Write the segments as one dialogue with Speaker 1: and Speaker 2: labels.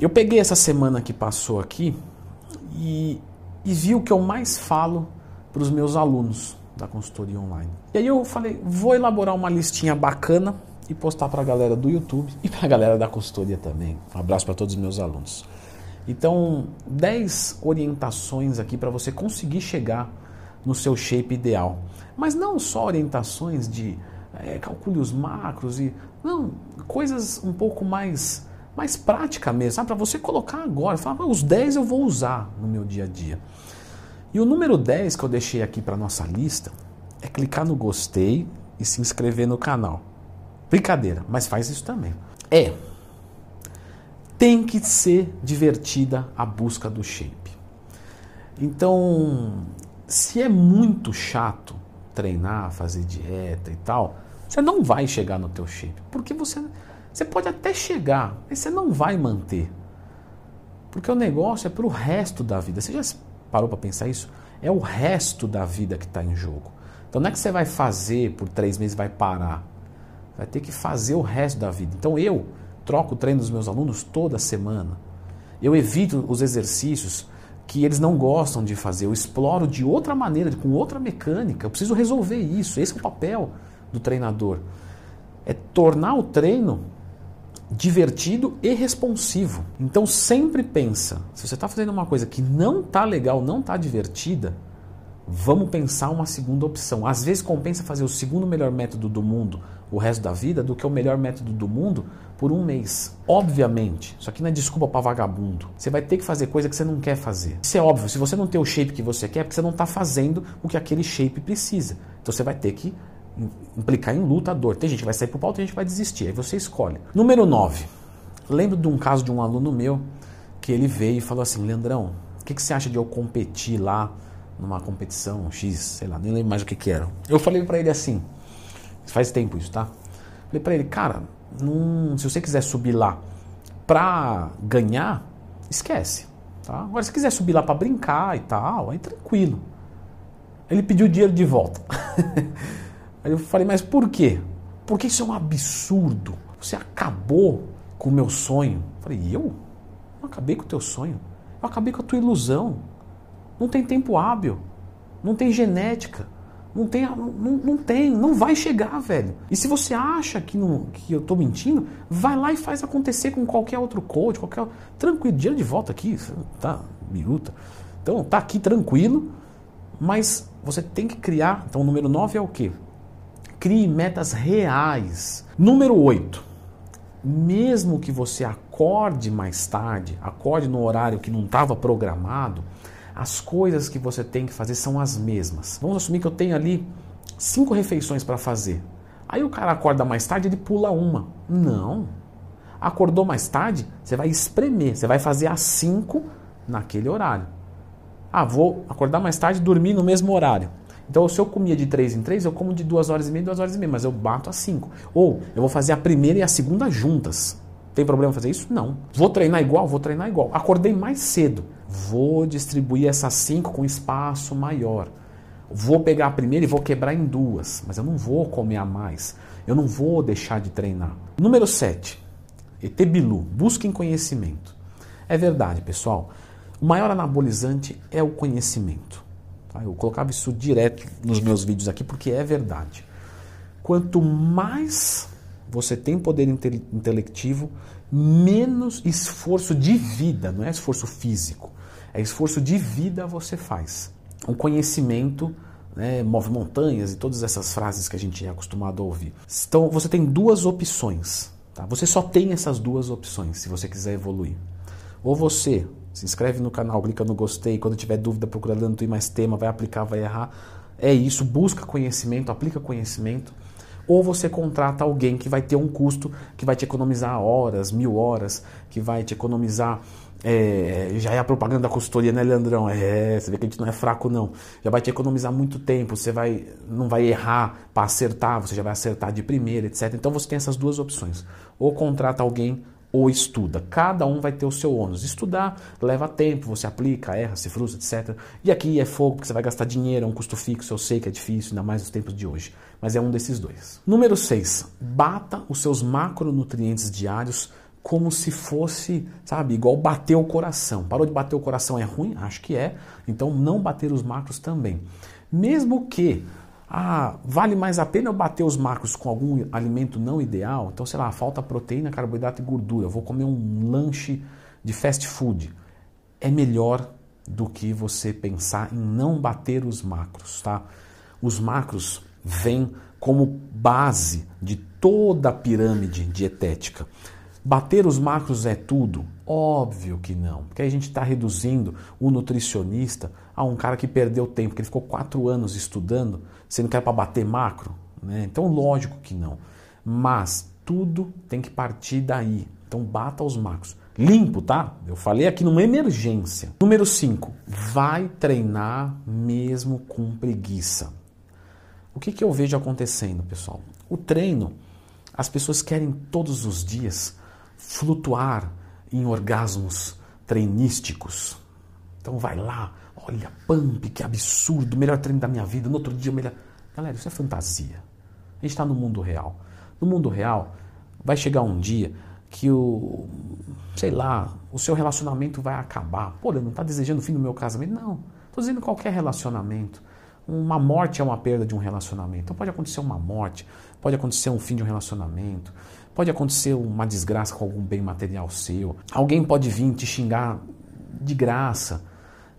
Speaker 1: Eu peguei essa semana que passou aqui e, e vi o que eu mais falo para os meus alunos da consultoria online. E aí eu falei, vou elaborar uma listinha bacana e postar para a galera do YouTube e para a galera da consultoria também. Um abraço para todos os meus alunos. Então, 10 orientações aqui para você conseguir chegar no seu shape ideal. Mas não só orientações de é, calcule os macros e não, coisas um pouco mais mais prática mesmo, para você colocar agora, falar, os 10 eu vou usar no meu dia a dia. E o número 10 que eu deixei aqui para nossa lista é clicar no gostei e se inscrever no canal. Brincadeira, mas faz isso também. É. Tem que ser divertida a busca do shape. Então, se é muito chato treinar, fazer dieta e tal, você não vai chegar no teu shape, porque você você pode até chegar, mas você não vai manter. Porque o negócio é para o resto da vida. Você já parou para pensar isso? É o resto da vida que está em jogo. Então não é que você vai fazer por três meses vai parar. Vai ter que fazer o resto da vida. Então eu troco o treino dos meus alunos toda semana. Eu evito os exercícios que eles não gostam de fazer. Eu exploro de outra maneira, com outra mecânica. Eu preciso resolver isso. Esse é o papel do treinador. É tornar o treino divertido e responsivo. Então sempre pensa, se você está fazendo uma coisa que não está legal, não está divertida, vamos pensar uma segunda opção. Às vezes compensa fazer o segundo melhor método do mundo o resto da vida do que o melhor método do mundo por um mês. Obviamente, isso aqui não é desculpa para vagabundo. Você vai ter que fazer coisa que você não quer fazer. Isso é óbvio, se você não tem o shape que você quer, é porque você não está fazendo o que aquele shape precisa. Então você vai ter que implicar em lutador. Tem gente que vai sair pro pau, tem gente que vai desistir. Aí você escolhe. Número 9. Lembro de um caso de um aluno meu que ele veio e falou assim: Leandrão, o que, que você acha de eu competir lá numa competição X, sei lá, nem lembro mais o que, que era. Eu falei para ele assim: faz tempo isso, tá? Falei para ele, cara, num, se você quiser subir lá pra ganhar, esquece. Tá? Agora, se quiser subir lá para brincar e tal, aí tranquilo. Ele pediu o dinheiro de volta. Aí eu falei, mas por quê? Porque isso é um absurdo. Você acabou com o meu sonho. Eu falei, eu? Não acabei com o teu sonho. Eu acabei com a tua ilusão. Não tem tempo hábil. Não tem genética. Não tem, não, não tem, não vai chegar, velho. E se você acha que, não, que eu tô mentindo, vai lá e faz acontecer com qualquer outro coach, qualquer. Tranquilo, dinheiro de volta aqui, tá, miruta. Então, tá aqui tranquilo, mas você tem que criar. Então, o número 9 é o quê? Crie metas reais. Número 8. Mesmo que você acorde mais tarde, acorde no horário que não estava programado, as coisas que você tem que fazer são as mesmas. Vamos assumir que eu tenho ali cinco refeições para fazer. Aí o cara acorda mais tarde, ele pula uma. Não. Acordou mais tarde, você vai espremer, você vai fazer as cinco naquele horário. Ah, vou acordar mais tarde e dormir no mesmo horário. Então, se eu comia de 3 em 3, eu como de 2 horas e meia, 2 horas e meia, mas eu bato a 5. Ou eu vou fazer a primeira e a segunda juntas. Tem problema fazer isso? Não. Vou treinar igual? Vou treinar igual. Acordei mais cedo. Vou distribuir essas 5 com espaço maior. Vou pegar a primeira e vou quebrar em duas, mas eu não vou comer a mais. Eu não vou deixar de treinar. Número 7. Etebilu. Busquem conhecimento. É verdade, pessoal. O maior anabolizante é o conhecimento. Tá? Eu colocava isso direto nos meus vídeos aqui porque é verdade. Quanto mais você tem poder inte intelectivo, menos esforço de vida, não é esforço físico, é esforço de vida você faz. O conhecimento né, move montanhas e todas essas frases que a gente é acostumado a ouvir. Então você tem duas opções. Tá? Você só tem essas duas opções se você quiser evoluir. Ou você se inscreve no canal, clica no gostei. Quando tiver dúvida, procura dando mais tema, vai aplicar, vai errar. É isso, busca conhecimento, aplica conhecimento. Ou você contrata alguém que vai ter um custo que vai te economizar horas, mil horas, que vai te economizar. É, já é a propaganda da consultoria, né, Leandrão? É, você vê que a gente não é fraco, não. Já vai te economizar muito tempo, você vai, não vai errar para acertar, você já vai acertar de primeira, etc. Então você tem essas duas opções. Ou contrata alguém ou estuda. Cada um vai ter o seu ônus. Estudar leva tempo, você aplica, erra, se frustra, etc. E aqui é fogo, porque você vai gastar dinheiro, é um custo fixo, eu sei que é difícil, ainda mais nos tempos de hoje. Mas é um desses dois. Número 6. Bata os seus macronutrientes diários como se fosse, sabe, igual bater o coração. Parou de bater o coração é ruim? Acho que é. Então não bater os macros também. Mesmo que ah, vale mais a pena eu bater os macros com algum alimento não ideal? Então, sei lá, falta proteína, carboidrato e gordura. Eu vou comer um lanche de fast food. É melhor do que você pensar em não bater os macros, tá? Os macros vêm como base de toda a pirâmide dietética. Bater os macros é tudo? Óbvio que não, porque aí a gente está reduzindo o nutricionista a um cara que perdeu tempo, que ele ficou quatro anos estudando, sendo que era para bater macro. Né? Então, lógico que não. Mas tudo tem que partir daí. Então, bata os macros. Limpo, tá? Eu falei aqui numa emergência. Número 5. Vai treinar mesmo com preguiça. O que, que eu vejo acontecendo, pessoal? O treino, as pessoas querem todos os dias flutuar em orgasmos treinísticos. Então vai lá, olha, pump, que absurdo, melhor treino da minha vida, no outro dia melhor. Galera, isso é fantasia. A gente está no mundo real. No mundo real, vai chegar um dia que o, sei lá, o seu relacionamento vai acabar. Pô, ele não está desejando o fim do meu casamento? Não. Estou dizendo qualquer relacionamento. Uma morte é uma perda de um relacionamento. Então pode acontecer uma morte, pode acontecer um fim de um relacionamento, pode acontecer uma desgraça com algum bem material seu. Alguém pode vir te xingar de graça.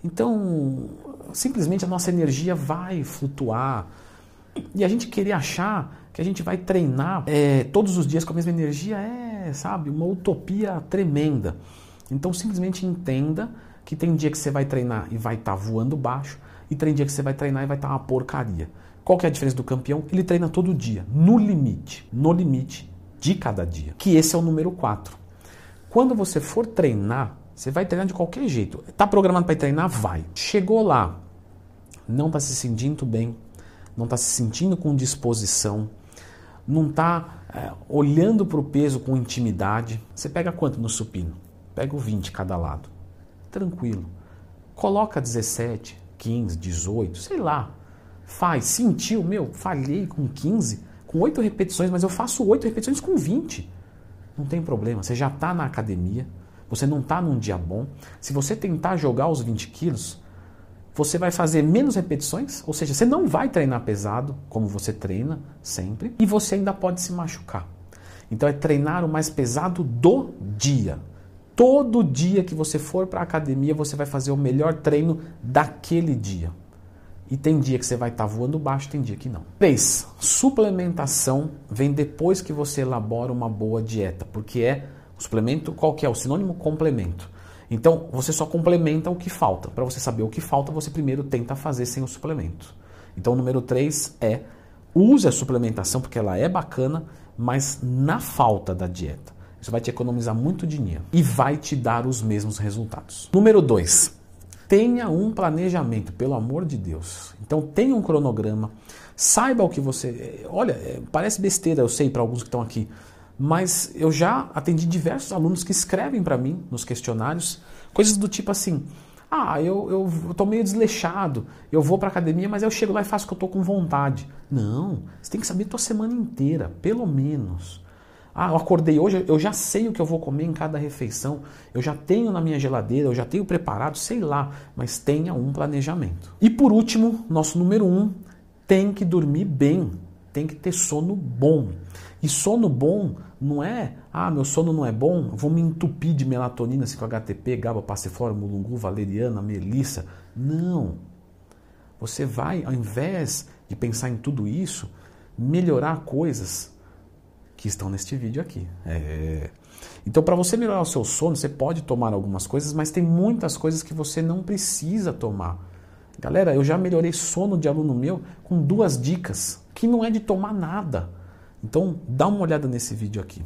Speaker 1: Então, simplesmente a nossa energia vai flutuar. E a gente querer achar que a gente vai treinar é, todos os dias com a mesma energia é, sabe, uma utopia tremenda. Então, simplesmente entenda que tem dia que você vai treinar e vai estar tá voando baixo e tem dia que você vai treinar e vai estar tá uma porcaria. Qual que é a diferença do campeão? Ele treina todo dia, no limite, no limite de cada dia. Que esse é o número 4. Quando você for treinar, você vai treinar de qualquer jeito. Está programado para treinar? Vai. Chegou lá, não está se sentindo bem, não está se sentindo com disposição, não está é, olhando para o peso com intimidade. Você pega quanto no supino? Pega o 20 cada lado. Tranquilo. Coloca 17, 15, 18, sei lá. Faz, sentiu, meu, falhei com 15, com 8 repetições, mas eu faço 8 repetições com 20. Não tem problema, você já está na academia, você não está num dia bom. Se você tentar jogar os 20 quilos, você vai fazer menos repetições, ou seja, você não vai treinar pesado, como você treina sempre, e você ainda pode se machucar. Então é treinar o mais pesado do dia. Todo dia que você for para a academia, você vai fazer o melhor treino daquele dia. E tem dia que você vai estar tá voando baixo, tem dia que não. 3. Suplementação vem depois que você elabora uma boa dieta, porque é o suplemento, qual que é? O sinônimo complemento. Então, você só complementa o que falta. Para você saber o que falta, você primeiro tenta fazer sem o suplemento. Então, o número 3 é use a suplementação porque ela é bacana, mas na falta da dieta. Isso vai te economizar muito dinheiro e vai te dar os mesmos resultados. Número 2. Tenha um planejamento, pelo amor de Deus. Então tenha um cronograma, saiba o que você. Olha, é, parece besteira, eu sei, para alguns que estão aqui, mas eu já atendi diversos alunos que escrevem para mim nos questionários coisas do tipo assim: ah, eu, eu, meio desleixado, eu vou para academia, mas eu chego lá e faço o que eu tô com vontade. Não, você tem que saber a tua semana inteira, pelo menos. Ah, eu acordei hoje, eu já sei o que eu vou comer em cada refeição, eu já tenho na minha geladeira, eu já tenho preparado, sei lá, mas tenha um planejamento. E por último, nosso número um, tem que dormir bem, tem que ter sono bom. E sono bom não é, ah, meu sono não é bom, vou me entupir de melatonina, 5-HTP, GABA, passiflora, mulungu, valeriana, melissa. Não. Você vai, ao invés de pensar em tudo isso, melhorar coisas que estão neste vídeo aqui. É... Então, para você melhorar o seu sono, você pode tomar algumas coisas, mas tem muitas coisas que você não precisa tomar. Galera, eu já melhorei sono de aluno meu com duas dicas, que não é de tomar nada. Então, dá uma olhada nesse vídeo aqui.